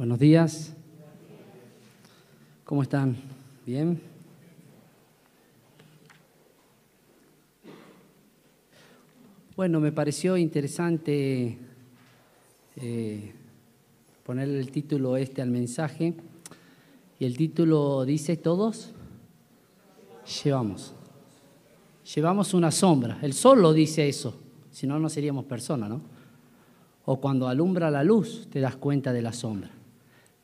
Buenos días. ¿Cómo están? ¿Bien? Bueno, me pareció interesante eh, ponerle el título este al mensaje. Y el título dice, todos llevamos. Llevamos una sombra. El sol lo dice eso, si no, no seríamos personas, ¿no? O cuando alumbra la luz, te das cuenta de la sombra.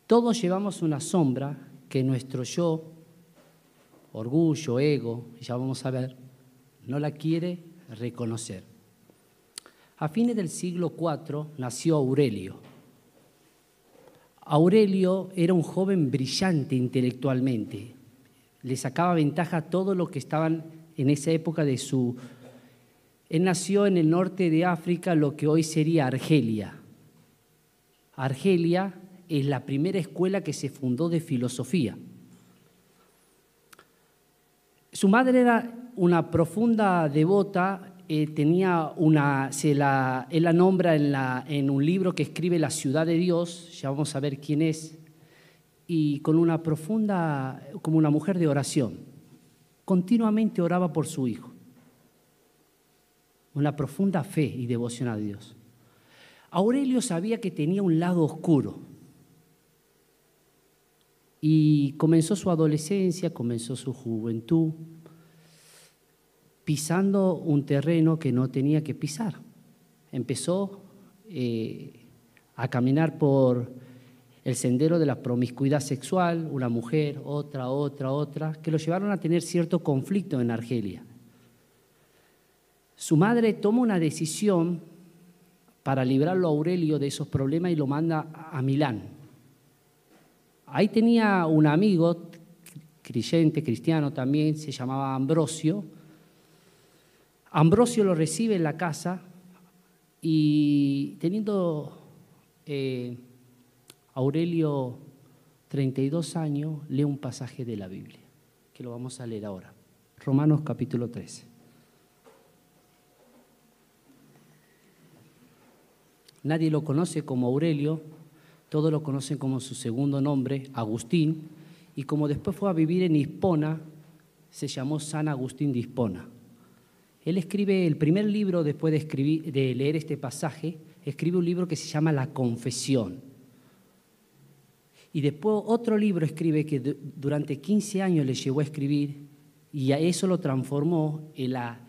Todos llevamos una sombra que nuestro yo, orgullo, ego, ya vamos a ver, no la quiere reconocer. A fines del siglo IV nació Aurelio. Aurelio era un joven brillante intelectualmente. Le sacaba ventaja a todo lo que estaban en esa época de su... Él nació en el norte de África, lo que hoy sería Argelia. Argelia es la primera escuela que se fundó de filosofía. Su madre era una profunda devota, eh, tenía una, se la, él la nombra en, la, en un libro que escribe La ciudad de Dios, ya vamos a ver quién es, y con una profunda, como una mujer de oración, continuamente oraba por su hijo. Una profunda fe y devoción a Dios. Aurelio sabía que tenía un lado oscuro, y comenzó su adolescencia, comenzó su juventud, pisando un terreno que no tenía que pisar. Empezó eh, a caminar por el sendero de la promiscuidad sexual, una mujer, otra, otra, otra, que lo llevaron a tener cierto conflicto en Argelia. Su madre toma una decisión para librarlo a Aurelio de esos problemas y lo manda a Milán, Ahí tenía un amigo creyente, cristiano también, se llamaba Ambrosio. Ambrosio lo recibe en la casa y teniendo eh, Aurelio 32 años, lee un pasaje de la Biblia, que lo vamos a leer ahora. Romanos capítulo 13. Nadie lo conoce como Aurelio, todos lo conocen como su segundo nombre, Agustín, y como después fue a vivir en Hispona, se llamó San Agustín de Hispona. Él escribe el primer libro después de, escribir, de leer este pasaje, escribe un libro que se llama La Confesión. Y después otro libro escribe que durante 15 años le llevó a escribir y a eso lo transformó en la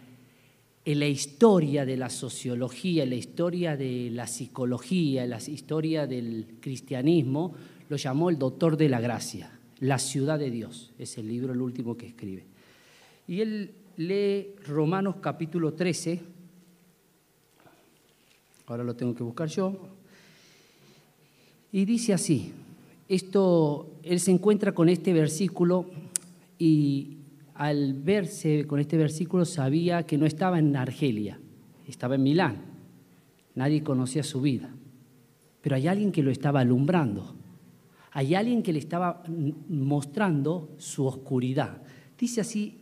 en la historia de la sociología, en la historia de la psicología, en la historia del cristianismo, lo llamó el doctor de la gracia, la ciudad de Dios. Es el libro, el último que escribe. Y él lee Romanos capítulo 13, ahora lo tengo que buscar yo, y dice así, esto, él se encuentra con este versículo y al verse con este versículo sabía que no estaba en Argelia, estaba en Milán. Nadie conocía su vida. Pero hay alguien que lo estaba alumbrando. Hay alguien que le estaba mostrando su oscuridad. Dice así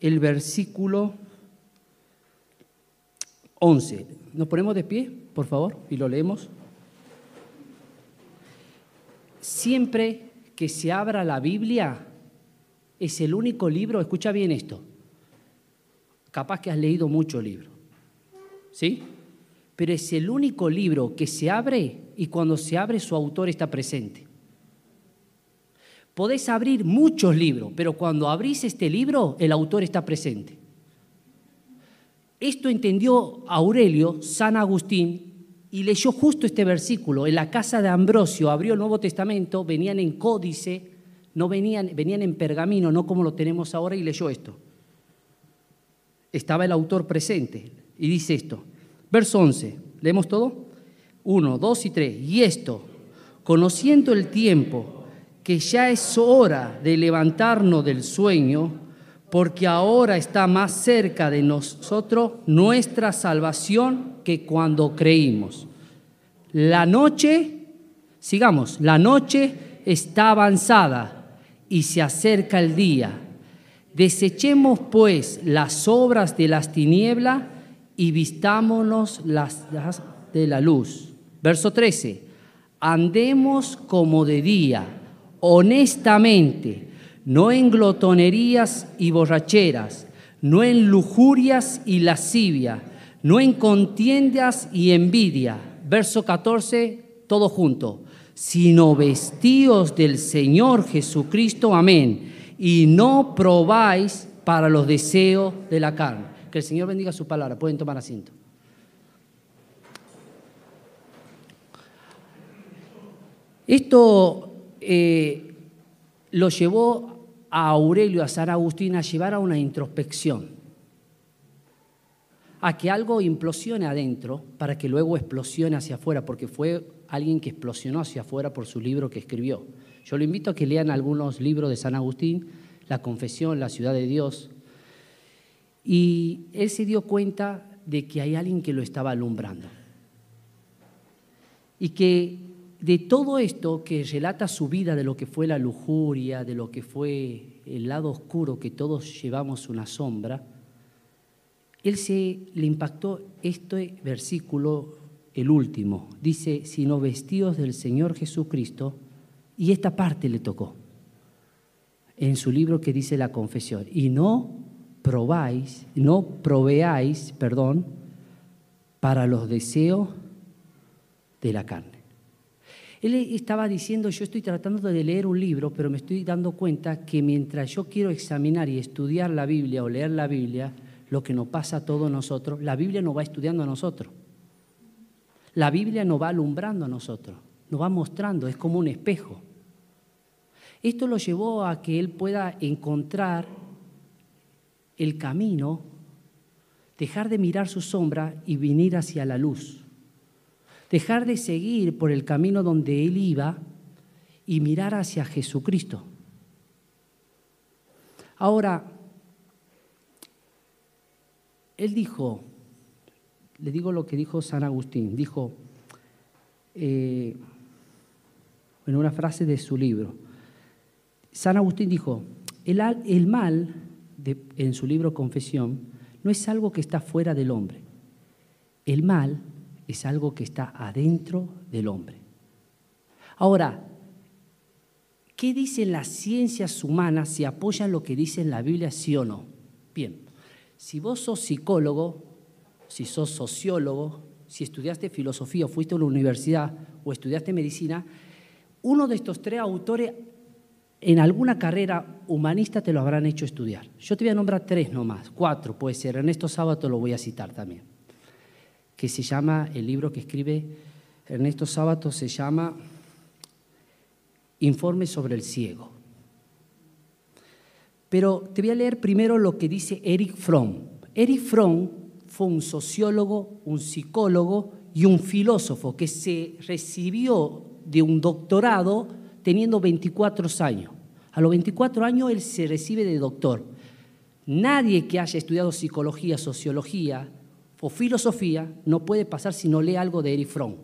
el versículo 11. ¿Nos ponemos de pie, por favor, y lo leemos? Siempre que se abra la Biblia, es el único libro, escucha bien esto, capaz que has leído mucho libro, ¿sí? Pero es el único libro que se abre y cuando se abre su autor está presente. Podés abrir muchos libros, pero cuando abrís este libro, el autor está presente. Esto entendió Aurelio, San Agustín, y leyó justo este versículo. En la casa de Ambrosio abrió el Nuevo Testamento, venían en códice, no venían, venían en pergamino, no como lo tenemos ahora, y leyó esto. Estaba el autor presente y dice esto. Verso 11, ¿leemos todo? 1, 2 y 3. Y esto, conociendo el tiempo, que ya es hora de levantarnos del sueño, porque ahora está más cerca de nosotros nuestra salvación que cuando creímos. La noche, sigamos, la noche está avanzada y se acerca el día. Desechemos pues las obras de las tinieblas y vistámonos las, de la luz. Verso 13. andemos como de día, honestamente, no en glotonerías y borracheras, no en lujurias y lascivia, no en contiendas y envidia. Verso 14, todo junto, sino vestidos del Señor Jesucristo, amén, y no probáis para los deseos de la carne. Que el Señor bendiga su palabra. Pueden tomar asiento. Esto eh, lo llevó a Aurelio, a San Agustín, a llevar a una introspección, a que algo implosione adentro para que luego explosione hacia afuera, porque fue alguien que explosionó hacia afuera por su libro que escribió. Yo lo invito a que lean algunos libros de San Agustín, La Confesión, La Ciudad de Dios, y él se dio cuenta de que hay alguien que lo estaba alumbrando. Y que de todo esto que relata su vida, de lo que fue la lujuria, de lo que fue el lado oscuro, que todos llevamos una sombra, él se le impactó este versículo, el último. Dice, sino vestidos del Señor Jesucristo, y esta parte le tocó en su libro que dice la confesión, y no probáis, no proveáis, perdón, para los deseos de la carne. Él estaba diciendo, yo estoy tratando de leer un libro, pero me estoy dando cuenta que mientras yo quiero examinar y estudiar la Biblia o leer la Biblia, lo que nos pasa a todos nosotros, la Biblia nos va estudiando a nosotros. La Biblia nos va alumbrando a nosotros, nos va mostrando, es como un espejo. Esto lo llevó a que él pueda encontrar el camino, dejar de mirar su sombra y venir hacia la luz dejar de seguir por el camino donde él iba y mirar hacia Jesucristo. Ahora, él dijo, le digo lo que dijo San Agustín, dijo, eh, en una frase de su libro, San Agustín dijo, el, mal, en su libro Confesión, no es algo que está fuera del hombre. El mal es algo que está adentro del hombre. Ahora, ¿qué dicen las ciencias humanas si apoyan lo que dice en la Biblia, sí o no? Bien, si vos sos psicólogo, si sos sociólogo, si estudiaste filosofía o fuiste a una universidad o estudiaste medicina, uno de estos tres autores en alguna carrera humanista te lo habrán hecho estudiar. Yo te voy a nombrar tres nomás, cuatro puede ser. Ernesto Sábato lo voy a citar también que se llama, el libro que escribe Ernesto Sábato se llama Informe sobre el ciego. Pero te voy a leer primero lo que dice Eric Fromm. Eric Fromm fue un sociólogo, un psicólogo y un filósofo que se recibió de un doctorado teniendo 24 años. A los 24 años él se recibe de doctor. Nadie que haya estudiado psicología, sociología, o filosofía no puede pasar si no lee algo de Erich Fromm.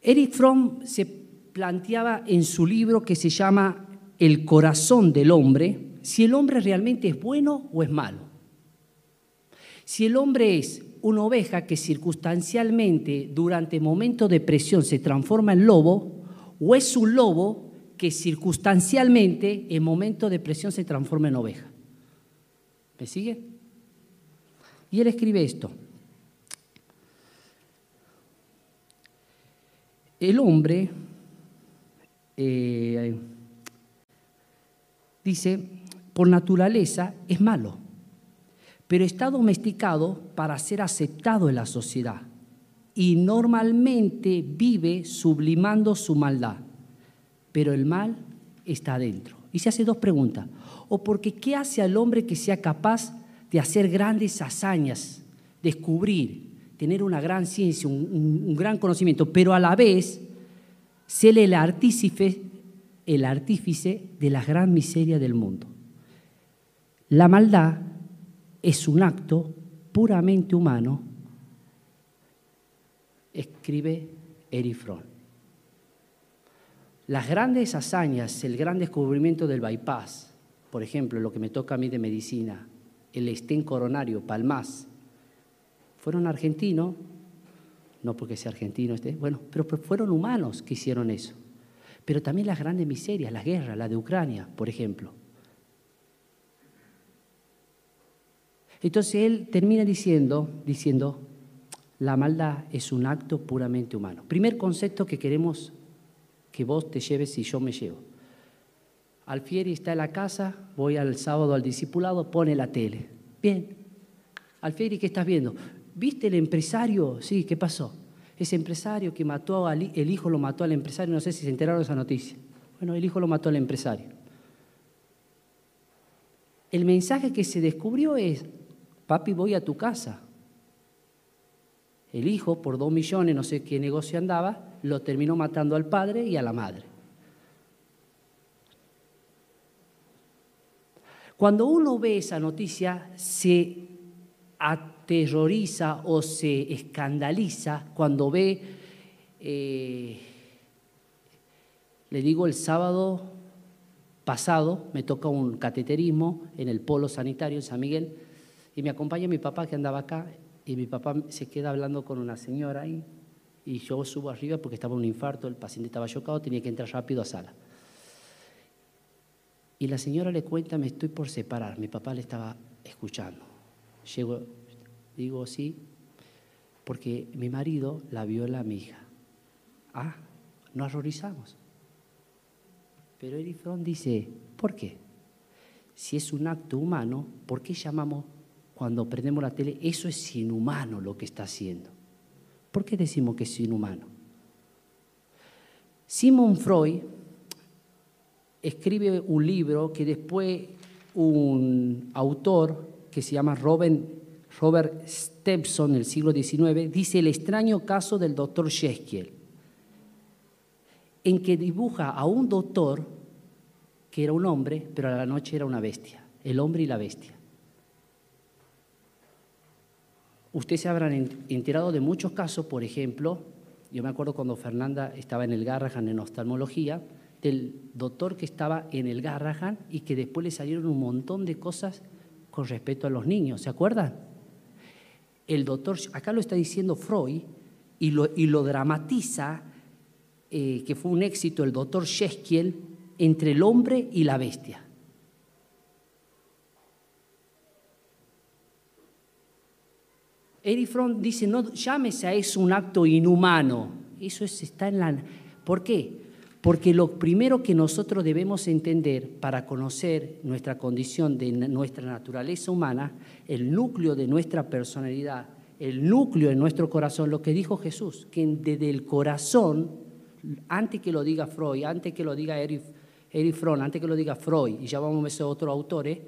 Erich Fromm se planteaba en su libro que se llama El corazón del hombre, si el hombre realmente es bueno o es malo. Si el hombre es una oveja que circunstancialmente durante momentos de presión se transforma en lobo, o es un lobo que circunstancialmente en momentos de presión se transforma en oveja. ¿Me sigue? Y él escribe esto. El hombre eh, dice, por naturaleza es malo, pero está domesticado para ser aceptado en la sociedad y normalmente vive sublimando su maldad, pero el mal está adentro. Y se hace dos preguntas. O porque ¿qué hace al hombre que sea capaz de hacer grandes hazañas, descubrir, tener una gran ciencia, un, gran conocimiento, pero a la vez ser el artífice, el artífice de la gran miseria del mundo. La maldad es un acto puramente humano, escribe Erich Fromm. Las grandes hazañas, el gran descubrimiento del bypass, por ejemplo, lo que me toca a mí de medicina, el estén coronario, Palmas, fueron argentinos no porque sea argentino, este, bueno, pero fueron humanos que hicieron eso. Pero también las grandes miserias, la guerra, la de Ucrania, por ejemplo. Entonces él termina diciendo, diciendo, la maldad es un acto puramente humano. Primer concepto que queremos que vos te lleves y yo me llevo. Alfieri está en la casa, voy al sábado al discipulado, pone la tele. Bien. Alfieri, ¿qué estás viendo? ¿Viste el empresario? Sí, ¿qué pasó? Ese empresario que mató al el hijo lo mató al empresario, no sé si se enteraron de esa noticia. Bueno, el hijo lo mató al empresario. El mensaje que se descubrió es, papi, voy a tu casa. El hijo, por dos millones, no sé qué negocio andaba, lo terminó matando al padre y a la madre. Cuando uno ve esa noticia, se aterroriza o se escandaliza cuando ve, eh, le digo, el sábado pasado me toca un cateterismo en el polo sanitario en San Miguel y me acompaña mi papá que andaba acá y mi papá se queda hablando con una señora ahí y yo subo arriba porque estaba un infarto, el paciente estaba chocado, tenía que entrar rápido a sala. Y la señora le cuenta, me estoy por separar. Mi papá le estaba escuchando. Llego, digo sí, porque mi marido la viola a mi hija. Ah, no horrorizamos. Pero Erifrón dice, ¿por qué? Si es un acto humano, ¿por qué llamamos cuando prendemos la tele, eso es inhumano lo que está haciendo? ¿Por qué decimos que es inhumano? Simon Freud escribe un libro que después un autor que se llama Robert, Robert Stepson, del siglo XIX, dice el extraño caso del doctor Shakespeare, en que dibuja a un doctor que era un hombre, pero a la noche era una bestia, el hombre y la bestia. Ustedes se habrán enterado de muchos casos, por ejemplo, yo me acuerdo cuando Fernanda estaba en el Garrahan en oftalmología, del doctor que estaba en el Garrahan y que después le salieron un montón de cosas con respecto a los niños, ¿se acuerdan? El doctor, acá lo está diciendo Freud y lo, y lo dramatiza, eh, que fue un éxito el doctor Shesquiel entre el hombre y la bestia. Eric dice, no llámese a eso un acto inhumano. Eso está en la... ¿Por qué? Porque lo primero que nosotros debemos entender para conocer nuestra condición de nuestra naturaleza humana, el núcleo de nuestra personalidad, el núcleo de nuestro corazón, lo que dijo Jesús, que desde el corazón, antes que lo diga Freud, antes que lo diga Erich, Fromm, antes que lo diga Freud, y ya vamos a ver otros autores,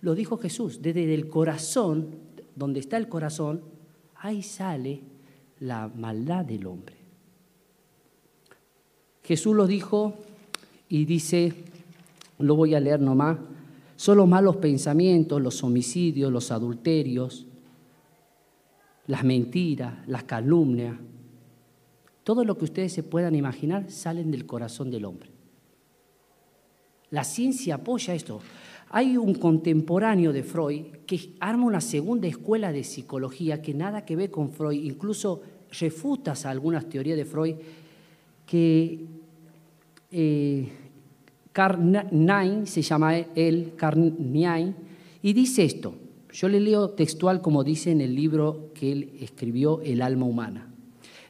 lo dijo Jesús, desde el corazón, donde está el corazón, ahí sale la maldad del hombre. Jesús lo dijo y dice, lo voy a leer nomás, son los malos pensamientos, los homicidios, los adulterios, las mentiras, las calumnias, todo lo que ustedes se puedan imaginar salen del corazón del hombre. La ciencia apoya esto. Hay un contemporáneo de Freud que arma una segunda escuela de psicología que nada que ver con Freud, incluso refuta algunas teorías de Freud que eh, se llama él, Carnine, y dice esto. Yo le leo textual como dice en el libro que él escribió, El alma humana.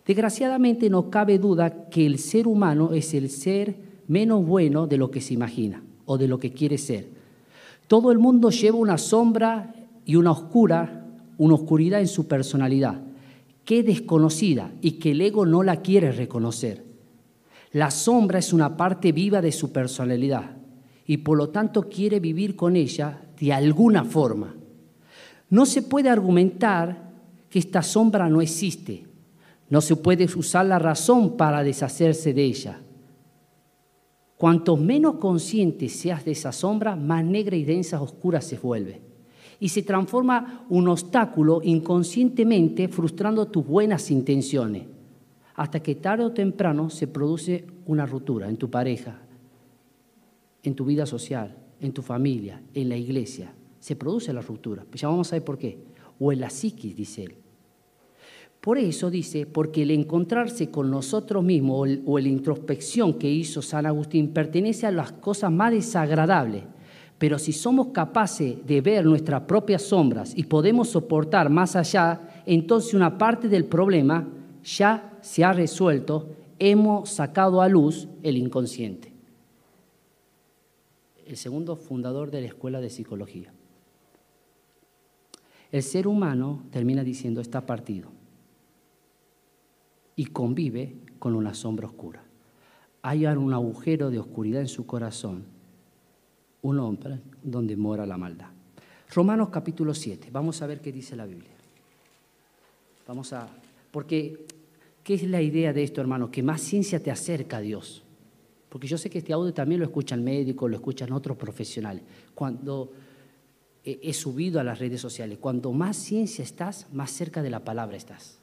Desgraciadamente no cabe duda que el ser humano es el ser menos bueno de lo que se imagina o de lo que quiere ser. Todo el mundo lleva una sombra y una oscura, una oscuridad en su personalidad, que es desconocida y que el ego no la quiere reconocer. La sombra es una parte viva de su personalidad y por lo tanto quiere vivir con ella de alguna forma. No se puede argumentar que esta sombra no existe. No se puede usar la razón para deshacerse de ella. Cuanto menos consciente seas de esa sombra, más negra y densa oscura se vuelve. Y se transforma un obstáculo inconscientemente frustrando tus buenas intenciones hasta que tarde o temprano se produce una ruptura en tu pareja, en tu vida social, en tu familia, en la iglesia. Se produce la ruptura. Ya vamos a ver por qué. O en la psiquis, dice él. Por eso dice, porque el encontrarse con nosotros mismos o la introspección que hizo San Agustín pertenece a las cosas más desagradables. Pero si somos capaces de ver nuestras propias sombras y podemos soportar más allá, entonces una parte del problema ya se ha resuelto, hemos sacado a luz el inconsciente. El segundo fundador de la Escuela de Psicología. El ser humano, termina diciendo, está partido y convive con una sombra oscura. Hay un agujero de oscuridad en su corazón, un hombre donde mora la maldad. Romanos capítulo 7, vamos a ver qué dice la Biblia. Vamos a, porque, ¿qué es la idea de esto, hermano? Que más ciencia te acerca a Dios. Porque yo sé que este audio también lo escuchan médicos, lo escuchan otros profesionales. Cuando he subido a las redes sociales, cuando más ciencia estás, más cerca de la palabra estás.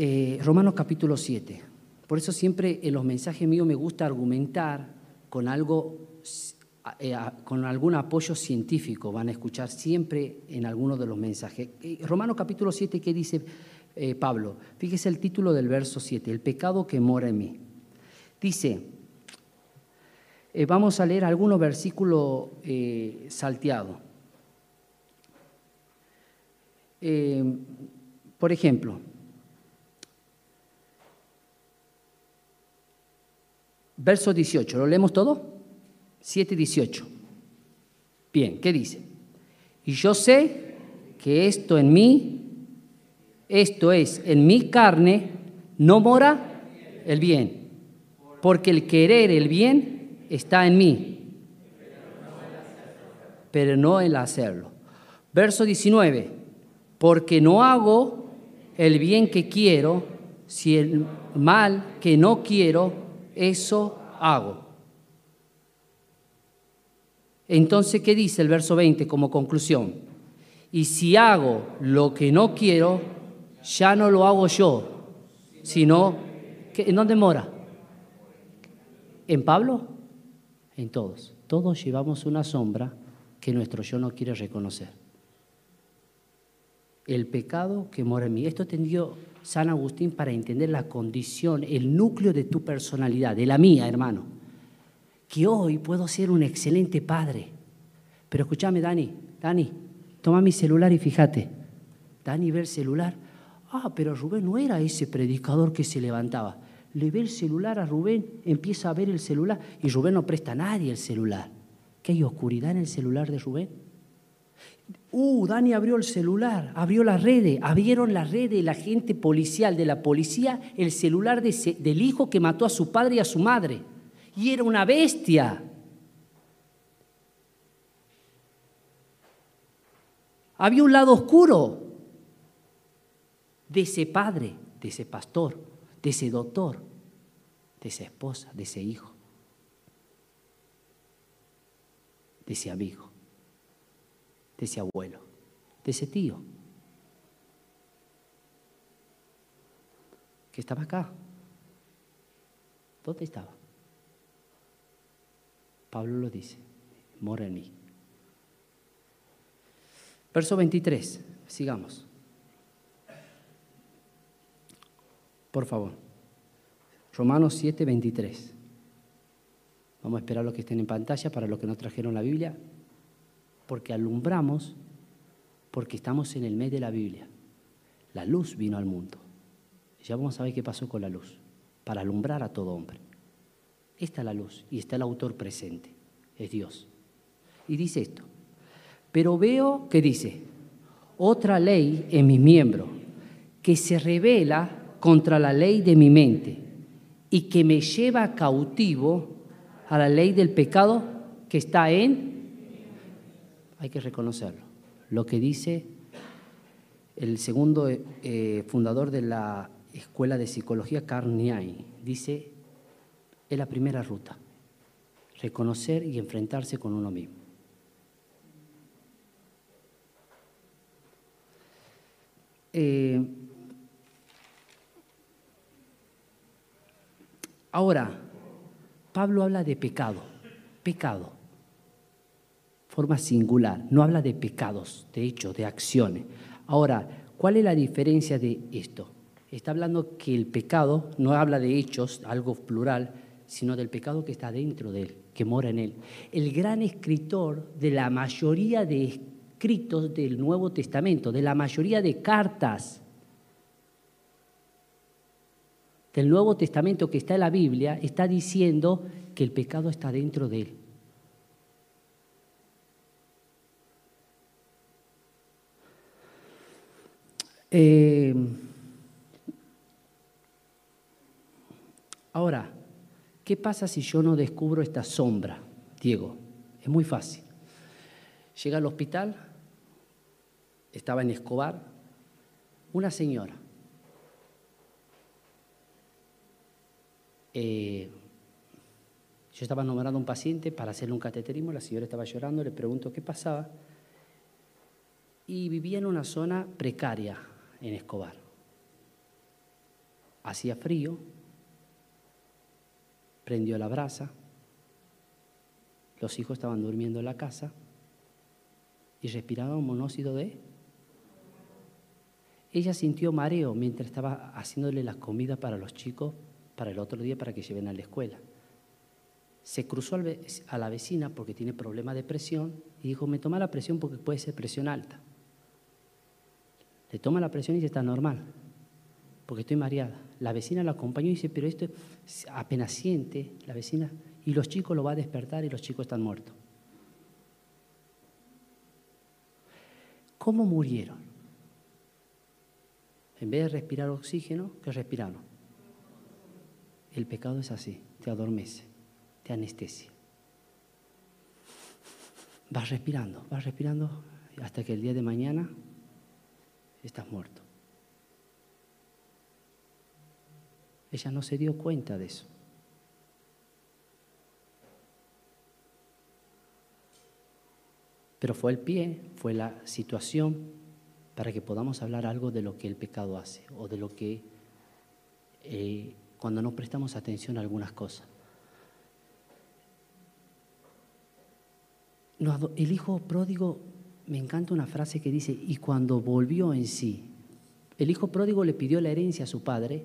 Eh, Romanos capítulo 7. Por eso siempre en los mensajes míos me gusta argumentar con algo, eh, con algún apoyo científico. Van a escuchar siempre en alguno de los mensajes. Eh, Romanos capítulo 7, ¿qué dice Pablo? Fíjese el título del verso 7, el pecado que mora en mí. Dice, vamos a leer algunos versículos salteados. por ejemplo, verso 18. ¿Lo leemos todo? 7 18. Bien, ¿qué dice? Y yo sé que esto en mí, esto es, en mi carne, no mora el bien, porque el querer el bien está en mí, pero no el hacerlo. Verso 19, porque no hago el bien que quiero, si el mal que no quiero, eso hago. Entonces, ¿qué dice el verso 20 como conclusión? Y si hago lo que no quiero, ya no lo hago yo, sino, ¿en dónde mora? ¿En Pablo? En todos. Todos llevamos una sombra que nuestro yo no quiere reconocer. El pecado que mora en mí. Esto tendió San Agustín para entender la condición, el núcleo de tu personalidad, de la mía, hermano. Que hoy puedo ser un excelente padre. Pero escúchame, Dani, Dani, toma mi celular y fíjate. Dani ve el celular. Ah, pero Rubén no era ese predicador que se levantaba. Le ve el celular a Rubén, empieza a ver el celular y Rubén no presta a nadie el celular. ¿Qué hay oscuridad en el celular de Rubén? Uh, Dani abrió el celular, abrió la red, abrieron la red de la gente policial, de la policía, el celular del hijo que mató a su padre y a su madre. Y era una bestia. Había un lado oscuro de ese padre, de ese pastor, de ese doctor, de esa esposa, de ese hijo, de ese amigo de ese abuelo, de ese tío, que estaba acá. ¿Dónde estaba? Pablo lo dice, mora en mí. Verso 23, sigamos. Por favor. Romanos 7, 23. Vamos a esperar a los que estén en pantalla para los que no trajeron la Biblia porque alumbramos, porque estamos en el mes de la Biblia. La luz vino al mundo. Ya vamos a ver qué pasó con la luz, para alumbrar a todo hombre. Esta es la luz y está el autor presente, es Dios. Y dice esto, pero veo que dice, otra ley en mis miembros, que se revela contra la ley de mi mente y que me lleva cautivo a la ley del pecado que está en hay que reconocerlo. Lo que dice el segundo eh, fundador de la Escuela de Psicología, Carniai, dice, es la primera ruta, reconocer y enfrentarse con uno mismo. Eh, ahora, Pablo habla de pecado, pecado forma singular, no habla de pecados, de hechos, de acciones. Ahora, ¿Cuál es la diferencia de esto? Está hablando que el pecado no habla de hechos, algo plural, sino del pecado que está dentro de él, que mora en él. El gran escritor de la mayoría de escritos del Nuevo Testamento, de la mayoría de cartas del Nuevo Testamento que está en la Biblia, está diciendo que el pecado está dentro de él. Eh, ahora, ¿qué pasa si yo no descubro esta sombra, Diego? Es muy fácil. Llega al hospital, estaba en Escobar, una señora. Eh, yo estaba nombrando a un paciente para hacerle un cateterismo, la señora estaba llorando, le pregunto qué pasaba y vivía en una zona precaria, en Escobar. Hacía frío, prendió la brasa, los hijos estaban durmiendo en la casa y respiraba un monóxido de... Ella sintió mareo mientras estaba haciéndole las comidas para los chicos para el otro día para que lleven a la escuela. Se cruzó a la vecina porque tiene problema de presión y dijo, me toma la presión porque puede ser presión alta. Le toma la presión y dice, está normal, porque estoy mareada. La vecina lo acompañó y dice, pero esto apenas siente la vecina y los chicos lo va a despertar y los chicos están muertos. ¿Cómo murieron? En vez de respirar oxígeno, ¿qué respiraron? El pecado es así, te adormece, te anestesia. Vas respirando, vas respirando hasta que el día de mañana estás muerto. Ella no se dio cuenta de eso. Pero fue el pie, fue la situación para que podamos hablar algo de lo que el pecado hace o de lo que eh, cuando no prestamos atención a algunas cosas. el hijo pródigo me encanta una frase que dice, y cuando volvió en sí, el hijo pródigo le pidió la herencia a su padre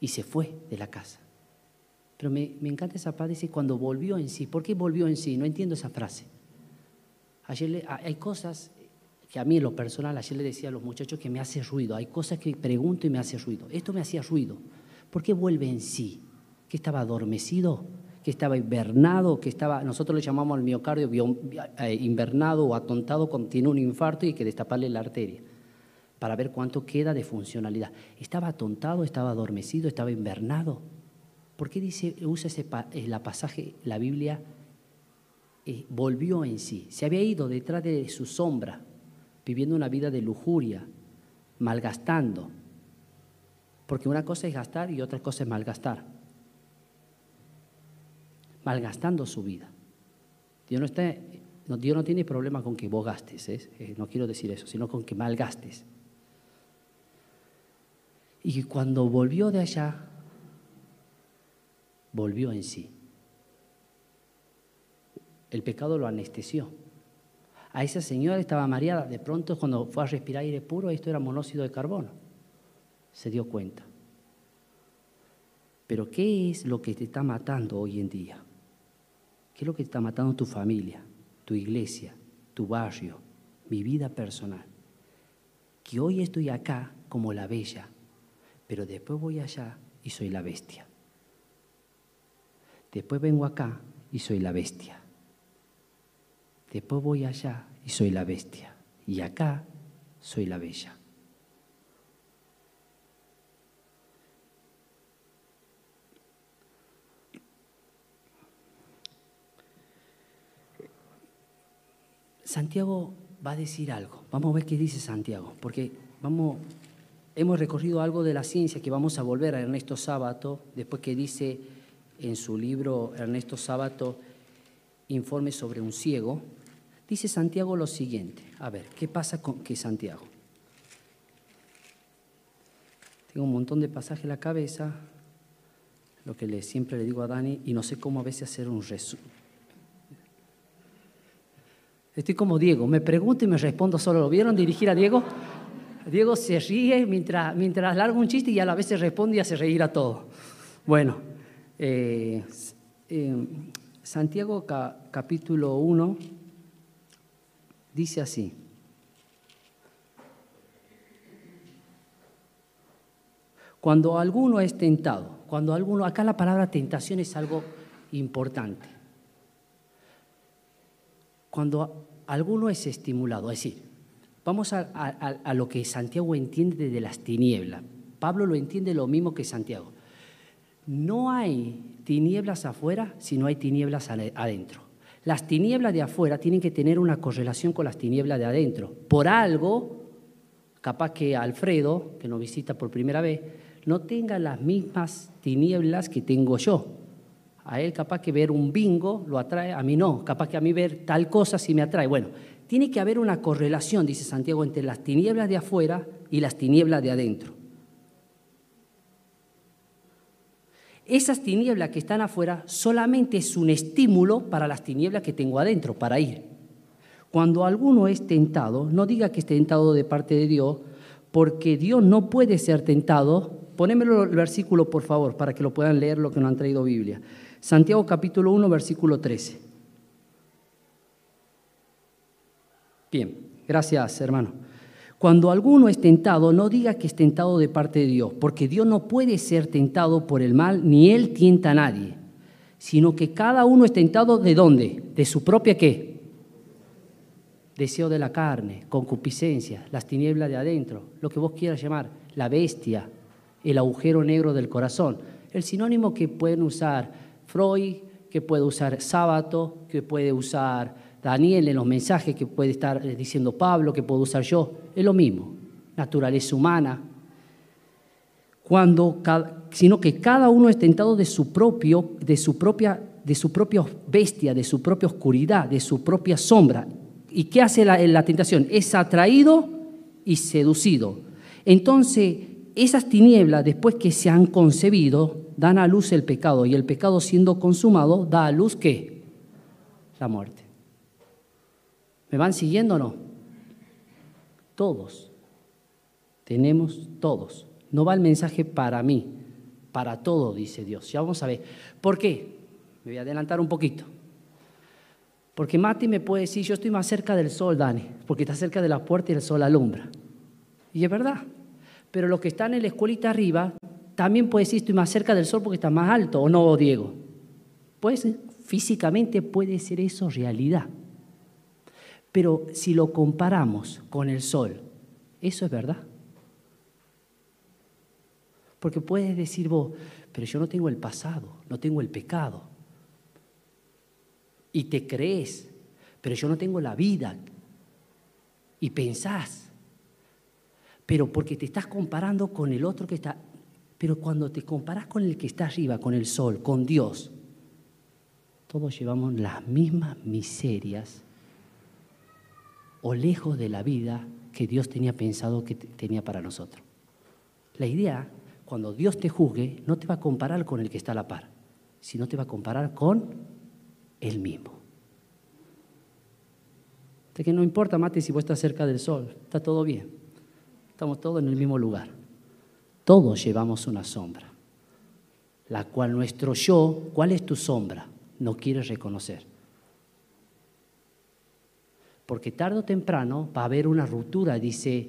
y se fue de la casa. Pero me, encanta esa frase, dice, cuando volvió en sí. ¿Por qué volvió en sí? No entiendo esa frase. Ayer hay cosas que a mí en lo personal, ayer le decía a los muchachos que me hace ruido. Hay cosas que pregunto y me hace ruido. Esto me hacía ruido. ¿Por qué vuelve en sí? ¿Que estaba adormecido? que estaba invernado, que estaba, nosotros le llamamos al miocardio eh, invernado o atontado tiene un infarto y hay que destaparle la arteria para ver cuánto queda de funcionalidad. ¿Estaba atontado, estaba adormecido, estaba invernado? ¿Por qué dice, usa ese eh, la pasaje, la Biblia, eh, volvió en sí? Se había ido detrás de su sombra, viviendo una vida de lujuria, malgastando. Porque una cosa es gastar y otra cosa es malgastar malgastando su vida. Dios no, tiene problema con que vos gastes, ¿eh? Eh, no quiero decir eso, sino con que malgastes. Y cuando volvió de allá, volvió en sí. El pecado lo anestesió. A esa señora estaba mareada. De pronto, cuando fue a respirar aire puro, esto era monóxido de carbono. Se dio cuenta. Pero ¿qué es lo que te está matando hoy en día? ¿Qué es lo que está matando tu familia, tu iglesia, tu barrio, mi vida personal? Que hoy estoy acá como la bella, pero después voy allá y soy la bestia. Después vengo acá y soy la bestia. Después voy allá y soy la bestia. Y acá soy la bella. Santiago va a decir algo. Vamos a ver qué dice Santiago, porque vamos, hemos recorrido algo de la ciencia que vamos a volver a Ernesto Sábato, después que dice en su libro Ernesto Sábato, informe sobre un ciego, dice Santiago lo siguiente. A ver, ¿qué pasa con que Santiago? Tengo un montón de pasajes en la cabeza, lo que le, siempre le digo a Dani, y no sé cómo a veces hacer un resumen Estoy como Diego, me pregunto y me respondo solo. ¿Lo vieron dirigir a Diego? Diego se ríe mientras, mientras larga un chiste y a la vez se responde y hace reír a todo. Bueno, eh, eh, Santiago capítulo 1 dice así. Cuando alguno es tentado, cuando alguno, acá la palabra tentación es algo importante. Cuando alguno es estimulado, es decir, vamos a, lo que Santiago entiende de las tinieblas. Pablo lo entiende lo mismo que Santiago. No hay tinieblas afuera si no hay tinieblas adentro. Las tinieblas de afuera tienen que tener una correlación con las tinieblas de adentro. Por algo, capaz que Alfredo, que nos visita por primera vez, no tenga las mismas tinieblas que tengo yo. A él capaz que ver un bingo lo atrae, a mí no. Capaz que a mí ver tal cosa sí me atrae. Bueno, tiene que haber una correlación, dice Santiago, entre las tinieblas de afuera y las tinieblas de adentro. Esas tinieblas que están afuera solamente es un estímulo para las tinieblas que tengo adentro, para ir. Cuando alguno es tentado, no diga que es tentado de parte de Dios, porque Dios no puede ser tentado Ponémelo el versículo, por favor, para que lo puedan leer lo que no han traído Biblia. Santiago capítulo 1, versículo 13. Bien, gracias, hermano. Cuando alguno es tentado, no diga que es tentado de parte de Dios, porque Dios no puede ser tentado por el mal, ni Él tienta a nadie, sino que cada uno es tentado de dónde? De su propia qué? Deseo de la carne, concupiscencia, las tinieblas de adentro, lo que vos quieras llamar, la bestia, el agujero negro del corazón. El sinónimo que pueden usar Freud, que puede usar Sábato, que puede usar Daniel en los mensajes, que puede estar eh, diciendo Pablo, que puedo usar yo, es lo mismo, naturaleza humana. Cuando, sino que cada uno es tentado de su propio, de su propia, de su propia bestia, de su propia oscuridad, de su propia sombra. ¿Y qué hace la, la tentación? Es atraído y seducido. Entonces, esas tinieblas, después que se han concebido, dan a luz el pecado y el pecado siendo consumado da a luz qué? La muerte. ¿Me van siguiendo o no? Todos. Tenemos todos. No va el mensaje para mí, para todo, dice Dios. Ya vamos a ver. ¿Por qué? Me voy a adelantar un poquito. Porque Mati me puede decir, yo estoy más cerca del sol, Dani, porque está cerca de la puerta y el sol alumbra. Y es verdad pero los que están en la escuelita arriba también puede decir estoy más cerca del sol porque está más alto, ¿o no, Diego? Pues físicamente puede ser eso realidad. Pero si lo comparamos con el sol, ¿eso es verdad? Porque puedes decir vos, pero yo no tengo el pasado, no tengo el pecado. Y te crees, pero yo no tengo la vida. Y pensás, pero porque te estás comparando con el otro que está... Pero cuando te comparas con el que está arriba, con el sol, con Dios, todos llevamos las mismas miserias o lejos de la vida que Dios tenía pensado que tenía para nosotros. La idea, cuando Dios te juzgue, no te va a comparar con el que está a la par, sino te va a comparar con Él mismo. De que no importa, Mate, si vos estás cerca del sol, está todo bien. Estamos todos en el mismo lugar. Todos llevamos una sombra, la cual nuestro yo, ¿cuál es tu sombra? No quiere reconocer. Porque tarde o temprano va a haber una ruptura, dice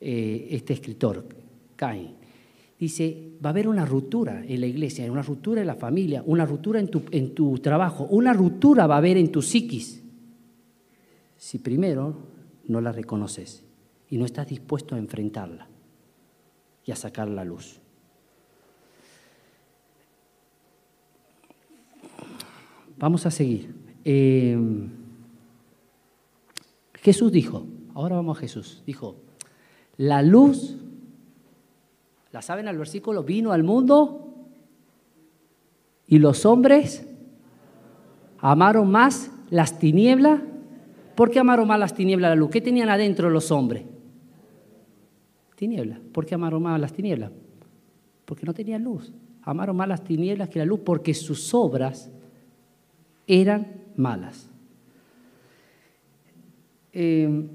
eh, este escritor, Cain. Dice, va a haber una ruptura en la iglesia, una ruptura en la familia, una ruptura en tu, en tu trabajo, una ruptura va a haber en tu psiquis, si primero no la reconoces y no estás dispuesto a enfrentarla y a sacar la luz. Vamos a seguir. Eh, Jesús dijo, ahora vamos a Jesús, dijo, la luz, ¿la saben al versículo? Vino al mundo y los hombres amaron más las tinieblas. ¿Por qué amaron más las tinieblas a la luz? ¿Qué tenían adentro los hombres? Tinieblas. ¿Por qué amaron más las tinieblas? Porque no tenían luz. Amaron más las tinieblas que la luz porque sus obras eran malas. Eh,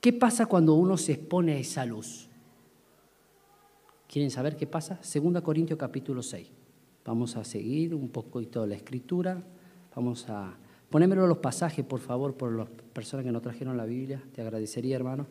¿Qué pasa cuando uno se expone a esa luz? ¿Quieren saber qué pasa? Segunda Corintios capítulo 6. Vamos a seguir un poquito la escritura. Vamos a... Ponémelo los pasajes, por favor, por las personas que no trajeron la Biblia. Te agradecería, hermano.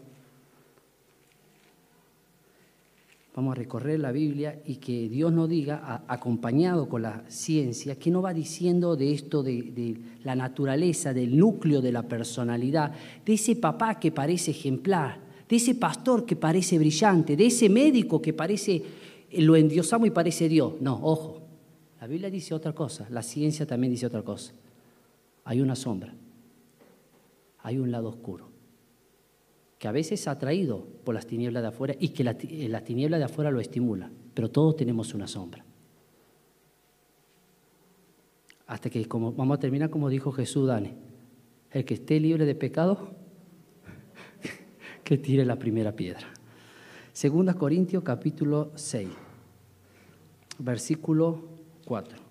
Vamos a recorrer la Biblia y que Dios nos diga, acompañado con la ciencia, que no va diciendo de esto, de, la naturaleza, del núcleo de la personalidad, de ese papá que parece ejemplar, de ese pastor que parece brillante, de ese médico que parece, eh, lo endiosamos y parece Dios. No, ojo, la Biblia dice otra cosa, la ciencia también dice otra cosa. Hay una sombra, hay un lado oscuro que a veces ha atraído por las tinieblas de afuera y que la, eh, la tiniebla de afuera lo estimula, pero todos tenemos una sombra. Hasta que vamos a terminar como dijo Jesús, Dani, el que esté libre de pecado, que tire la primera piedra. Segunda Corintios capítulo 6, versículo 4.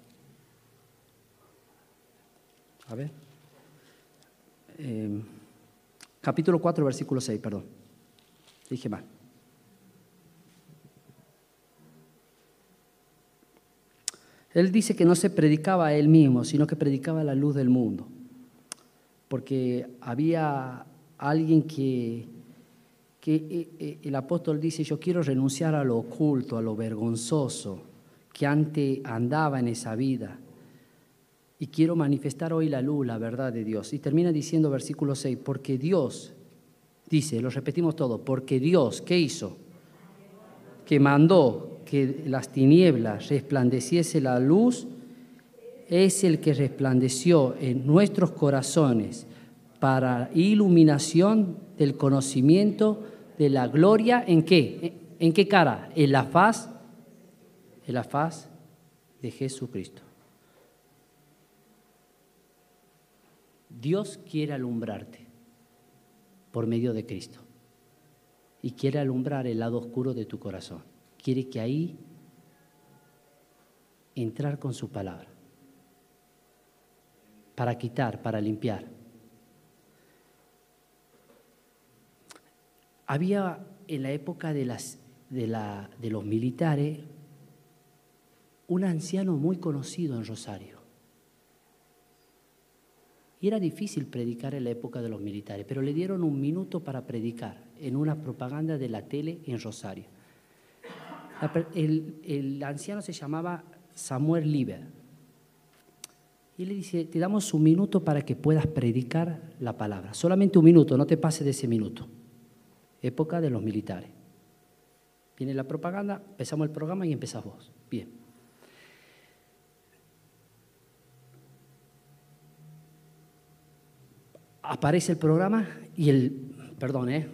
A ver. Eh, Capítulo 4, versículo 6, perdón. Dije mal. Él dice que no se predicaba a él mismo, sino que predicaba la luz del mundo. Porque había alguien que, que eh, eh, el apóstol dice, yo quiero renunciar a lo oculto, a lo vergonzoso, que antes andaba en esa vida y quiero manifestar hoy la luz, la verdad de Dios. Y termina diciendo versículo 6, porque Dios, dice, lo repetimos todo, porque Dios, ¿qué hizo? Que mandó que las tinieblas resplandeciese la luz, es el que resplandeció en nuestros corazones para iluminación del conocimiento de la gloria, ¿en qué? ¿En qué cara? En la faz, en la faz de Jesucristo. Dios quiere alumbrarte por medio de Cristo y quiere alumbrar el lado oscuro de tu corazón. Quiere que ahí entrar con su palabra para quitar, para limpiar. Había en la época de, los militares un anciano muy conocido en Rosario y era difícil predicar en la época de los militares, pero le dieron un minuto para predicar en una propaganda de la tele en Rosario. El, anciano se llamaba Samuel Lieber. Y le dice, te damos un minuto para que puedas predicar la palabra. Solamente un minuto, no te pases de ese minuto. Época de los militares. Viene la propaganda, empezamos el programa y empezás vos. Bien. Aparece el programa y el, perdón, ¿eh?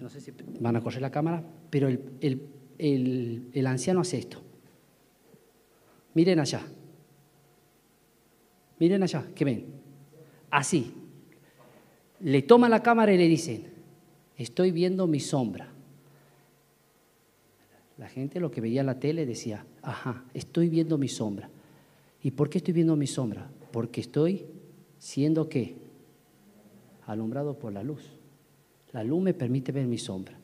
no sé si van a correr la cámara, pero el, el anciano hace esto. Miren allá. Miren allá, ¿qué ven? Así. Le toman la cámara y le dicen, estoy viendo mi sombra. La gente lo que veía en la tele decía, ajá, estoy viendo mi sombra. ¿Y por qué estoy viendo mi sombra? Porque estoy siendo qué? Alumbrado por la luz. La luz me permite ver mi sombra.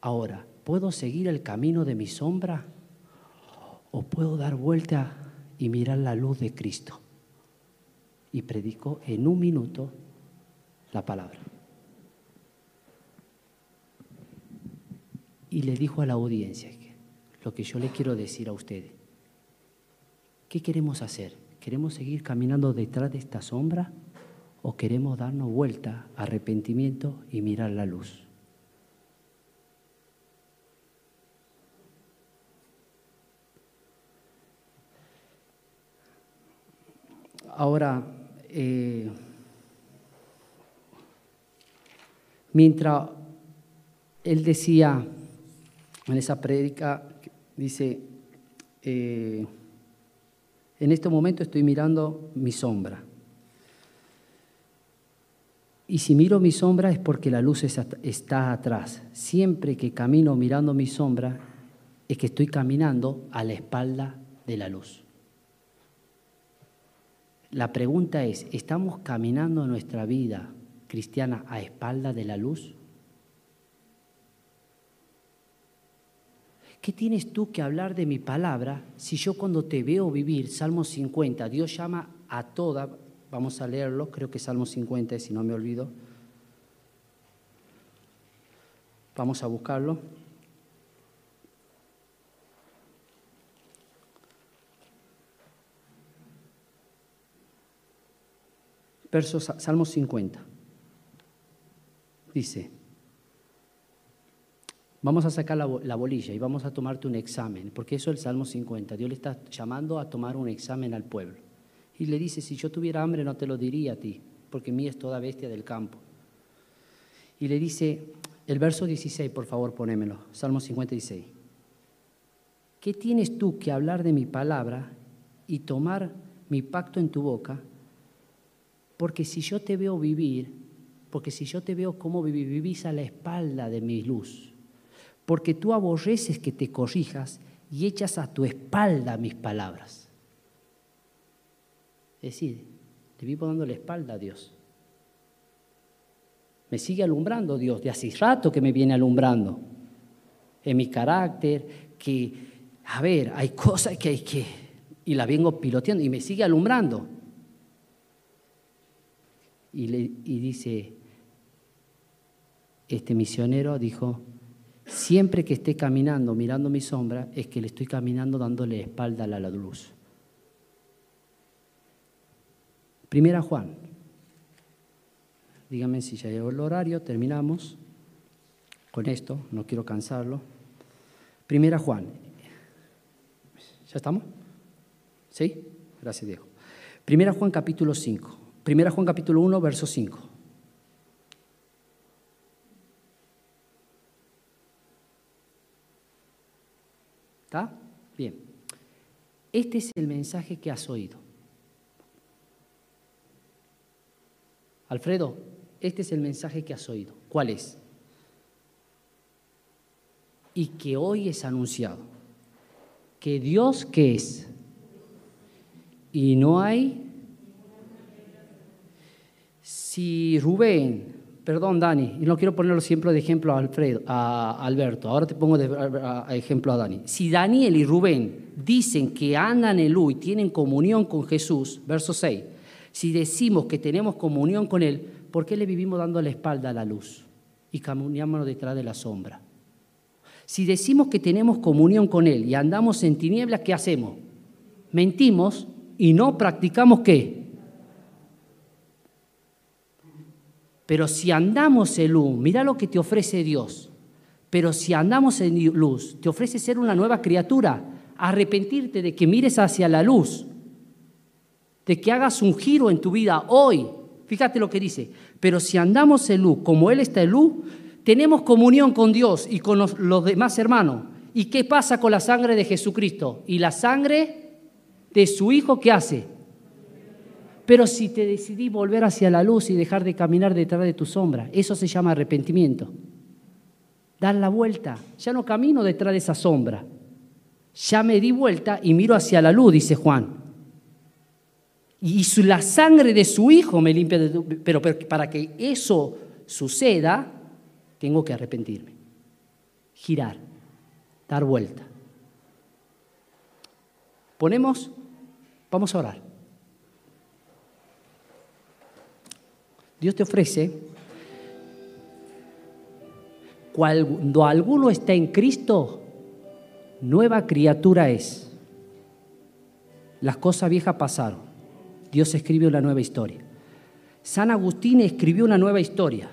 Ahora, ¿puedo seguir el camino de mi sombra o puedo dar vuelta y mirar la luz de Cristo? Y predico en un minuto la palabra. Y le dijo a la audiencia lo que yo le quiero decir a ustedes. ¿Qué queremos hacer? ¿Queremos seguir caminando detrás de esta sombra? O queremos darnos vuelta, arrepentimiento y mirar la luz. Ahora, eh, mientras él decía en esa prédica, dice, eh, en este momento estoy mirando mi sombra. Y si miro mi sombra es porque la luz está atrás. Siempre que camino mirando mi sombra es que estoy caminando a la espalda de la luz. La pregunta es, ¿estamos caminando nuestra vida cristiana a espalda de la luz? ¿Qué tienes tú que hablar de mi palabra si yo cuando te veo vivir, Salmo 50, Dios llama a toda, vamos a leerlo, creo que Salmo 50, si no me olvido, vamos a buscarlo. Verso Salmo 50. Dice, vamos a sacar la, bolilla y vamos a tomarte un examen, porque eso es el Salmo 50. Dios le está llamando a tomar un examen al pueblo. Y le dice, si yo tuviera hambre no te lo diría a ti, porque mí es toda bestia del campo. Y le dice, el verso 16, por favor, ponémelo, Salmo 56. ¿Qué tienes tú que hablar de mi palabra y tomar mi pacto en tu boca? Porque si yo te veo vivir, porque si yo te veo cómo vivís a la espalda de mi luz. Porque tú aborreces que te corrijas y echas a tu espalda mis palabras. Es decir, te vivo dando la espalda a Dios. Me sigue alumbrando Dios, de hace rato que me viene alumbrando. En mi carácter, que, a ver, hay cosas que hay que, y la vengo piloteando y me sigue alumbrando y, le, y dice, este misionero dijo, siempre que esté caminando mirando mi sombra, es que le estoy caminando dándole espalda a la luz. Primera Juan. Dígame si ya llegó el horario, terminamos con esto, no quiero cansarlo. Primera Juan. ¿Ya estamos? ¿Sí? Gracias, Diego. Primera Juan capítulo 5. Primera Juan capítulo 1, verso 5. ¿Está? Bien. Este es el mensaje que has oído. Alfredo, este es el mensaje que has oído. ¿Cuál es? Y que hoy es anunciado. Que Dios que es. Y no hay si Rubén, perdón Dani, y no quiero ponerlo siempre de ejemplo a, Alfredo, a Alberto, ahora te pongo de ejemplo a Dani. Si Daniel y Rubén dicen que andan en luz y tienen comunión con Jesús, verso 6, si decimos que tenemos comunión con Él, ¿por qué le vivimos dando la espalda a la luz y caminamos detrás de la sombra? Si decimos que tenemos comunión con Él y andamos en tinieblas, ¿qué hacemos? Mentimos y no practicamos qué? Pero si andamos en luz, mira lo que te ofrece Dios. Pero si andamos en luz, te ofrece ser una nueva criatura, arrepentirte de que mires hacia la luz, de que hagas un giro en tu vida hoy. Fíjate lo que dice. Pero si andamos en luz, como Él está en luz, tenemos comunión con Dios y con los, demás hermanos. ¿Y qué pasa con la sangre de Jesucristo? Y la sangre de su Hijo, ¿qué hace? Pero si te decidí volver hacia la luz y dejar de caminar detrás de tu sombra, eso se llama arrepentimiento. Dar la vuelta. Ya no camino detrás de esa sombra. Ya me di vuelta y miro hacia la luz, dice Juan. Y la sangre de su hijo me limpia de pero, pero para que eso suceda, tengo que arrepentirme. Girar, dar vuelta. Ponemos, vamos a orar. Dios te ofrece, cuando alguno está en Cristo, nueva criatura es. Las cosas viejas pasaron. Dios escribió una nueva historia. San Agustín escribió una nueva historia.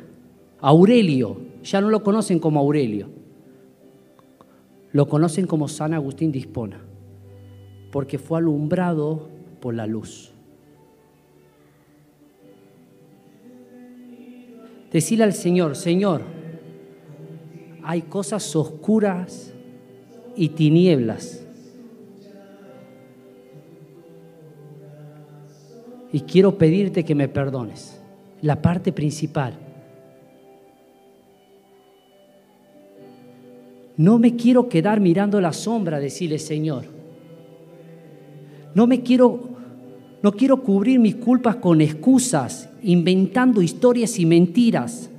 Aurelio, ya no lo conocen como Aurelio, lo conocen como San Agustín de Hispona, porque fue alumbrado por la luz. Decirle al Señor, Señor, hay cosas oscuras y tinieblas. Y quiero pedirte que me perdones. La parte principal. No me quiero quedar mirando la sombra, decirle Señor. No me quiero No quiero cubrir mis culpas con excusas, inventando historias y mentiras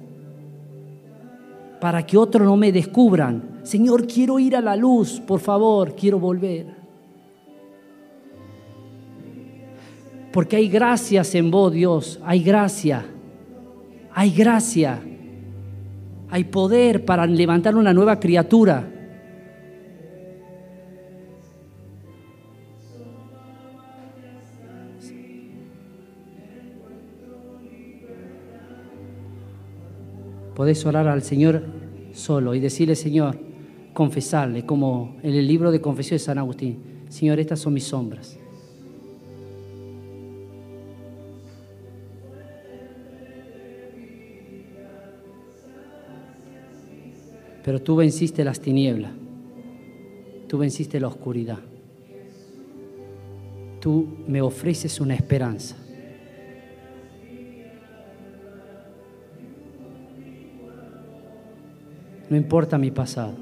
para que otros no me descubran. Señor, quiero ir a la luz, por favor, quiero volver. Porque hay gracias en vos, Dios, hay gracia, hay gracia, hay poder para levantar una nueva criatura. Podés orar al Señor solo y decirle, Señor, confesarle, como en el libro de confesión de San Agustín, Señor, estas son mis sombras. Pero tú venciste las tinieblas, tú venciste la oscuridad, tú me ofreces una esperanza. No importa mi pasado,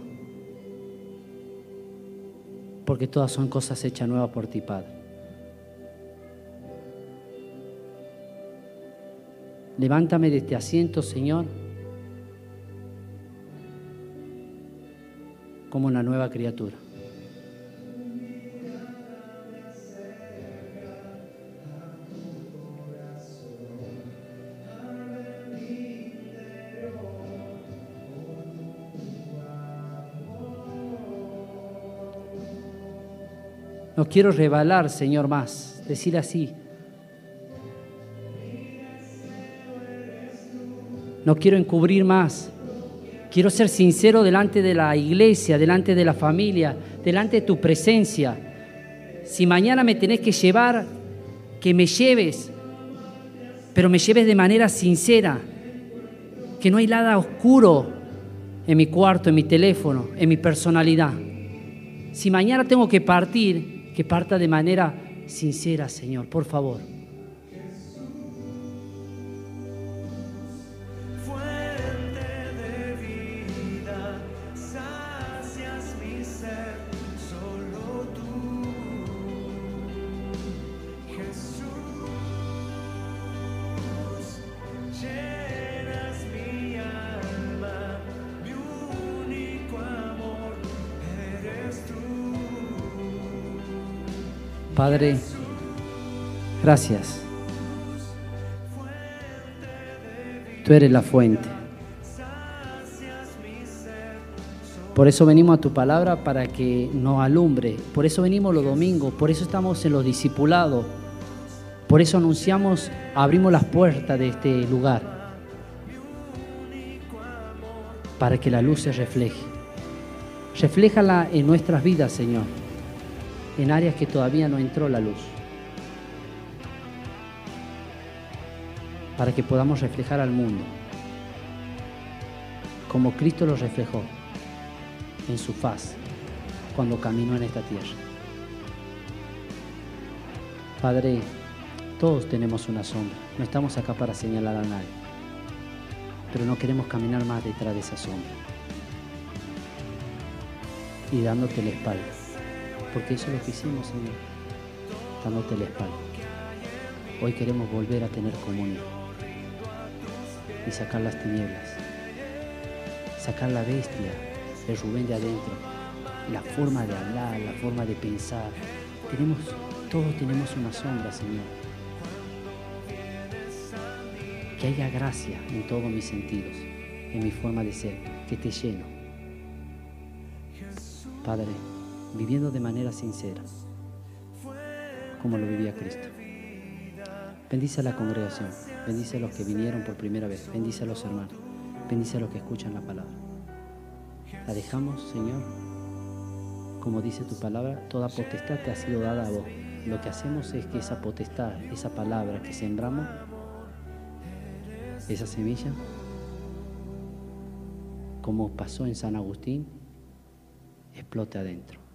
porque todas son cosas hechas nuevas por ti, Padre. Levántame de este asiento, Señor, como una nueva criatura. No quiero rebalar, Señor, más. Decir así. No quiero encubrir más. Quiero ser sincero delante de la iglesia, delante de la familia, delante de tu presencia. Si mañana me tenés que llevar, que me lleves, pero me lleves de manera sincera. Que no hay nada oscuro en mi cuarto, en mi teléfono, en mi personalidad. Si mañana tengo que partir, que parta de manera sincera, Señor, por favor. Padre, gracias. Tú eres la fuente. Por eso venimos a tu palabra para que nos alumbre. Por eso venimos los domingos. Por eso estamos en los discipulados. Por eso anunciamos, abrimos las puertas de este lugar. Para que la luz se refleje. Refléjala en nuestras vidas, Señor en áreas que todavía no entró la luz. Para que podamos reflejar al mundo como Cristo lo reflejó en su faz cuando caminó en esta tierra. Padre, todos tenemos una sombra, no estamos acá para señalar a nadie, pero no queremos caminar más detrás de esa sombra y dándote la espalda porque eso es lo que hicimos, Señor, dándote la espalda. Hoy queremos volver a tener comunión y sacar las tinieblas, sacar la bestia, el Rubén de adentro, la forma de hablar, la forma de pensar. Tenemos, todos tenemos una sombra, Señor. Que haya gracia en todos mis sentidos, en mi forma de ser, que te lleno. Padre, viviendo de manera sincera, como lo vivía Cristo. Bendice a la congregación, bendice a los que vinieron por primera vez, bendice a los hermanos, bendice a los que escuchan la palabra. La dejamos, Señor, como dice tu palabra, toda potestad te ha sido dada a vos. Lo que hacemos es que esa potestad, esa palabra que sembramos, esa semilla, como pasó en San Agustín, explote adentro.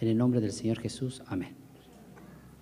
En el nombre del Señor Jesús, amén.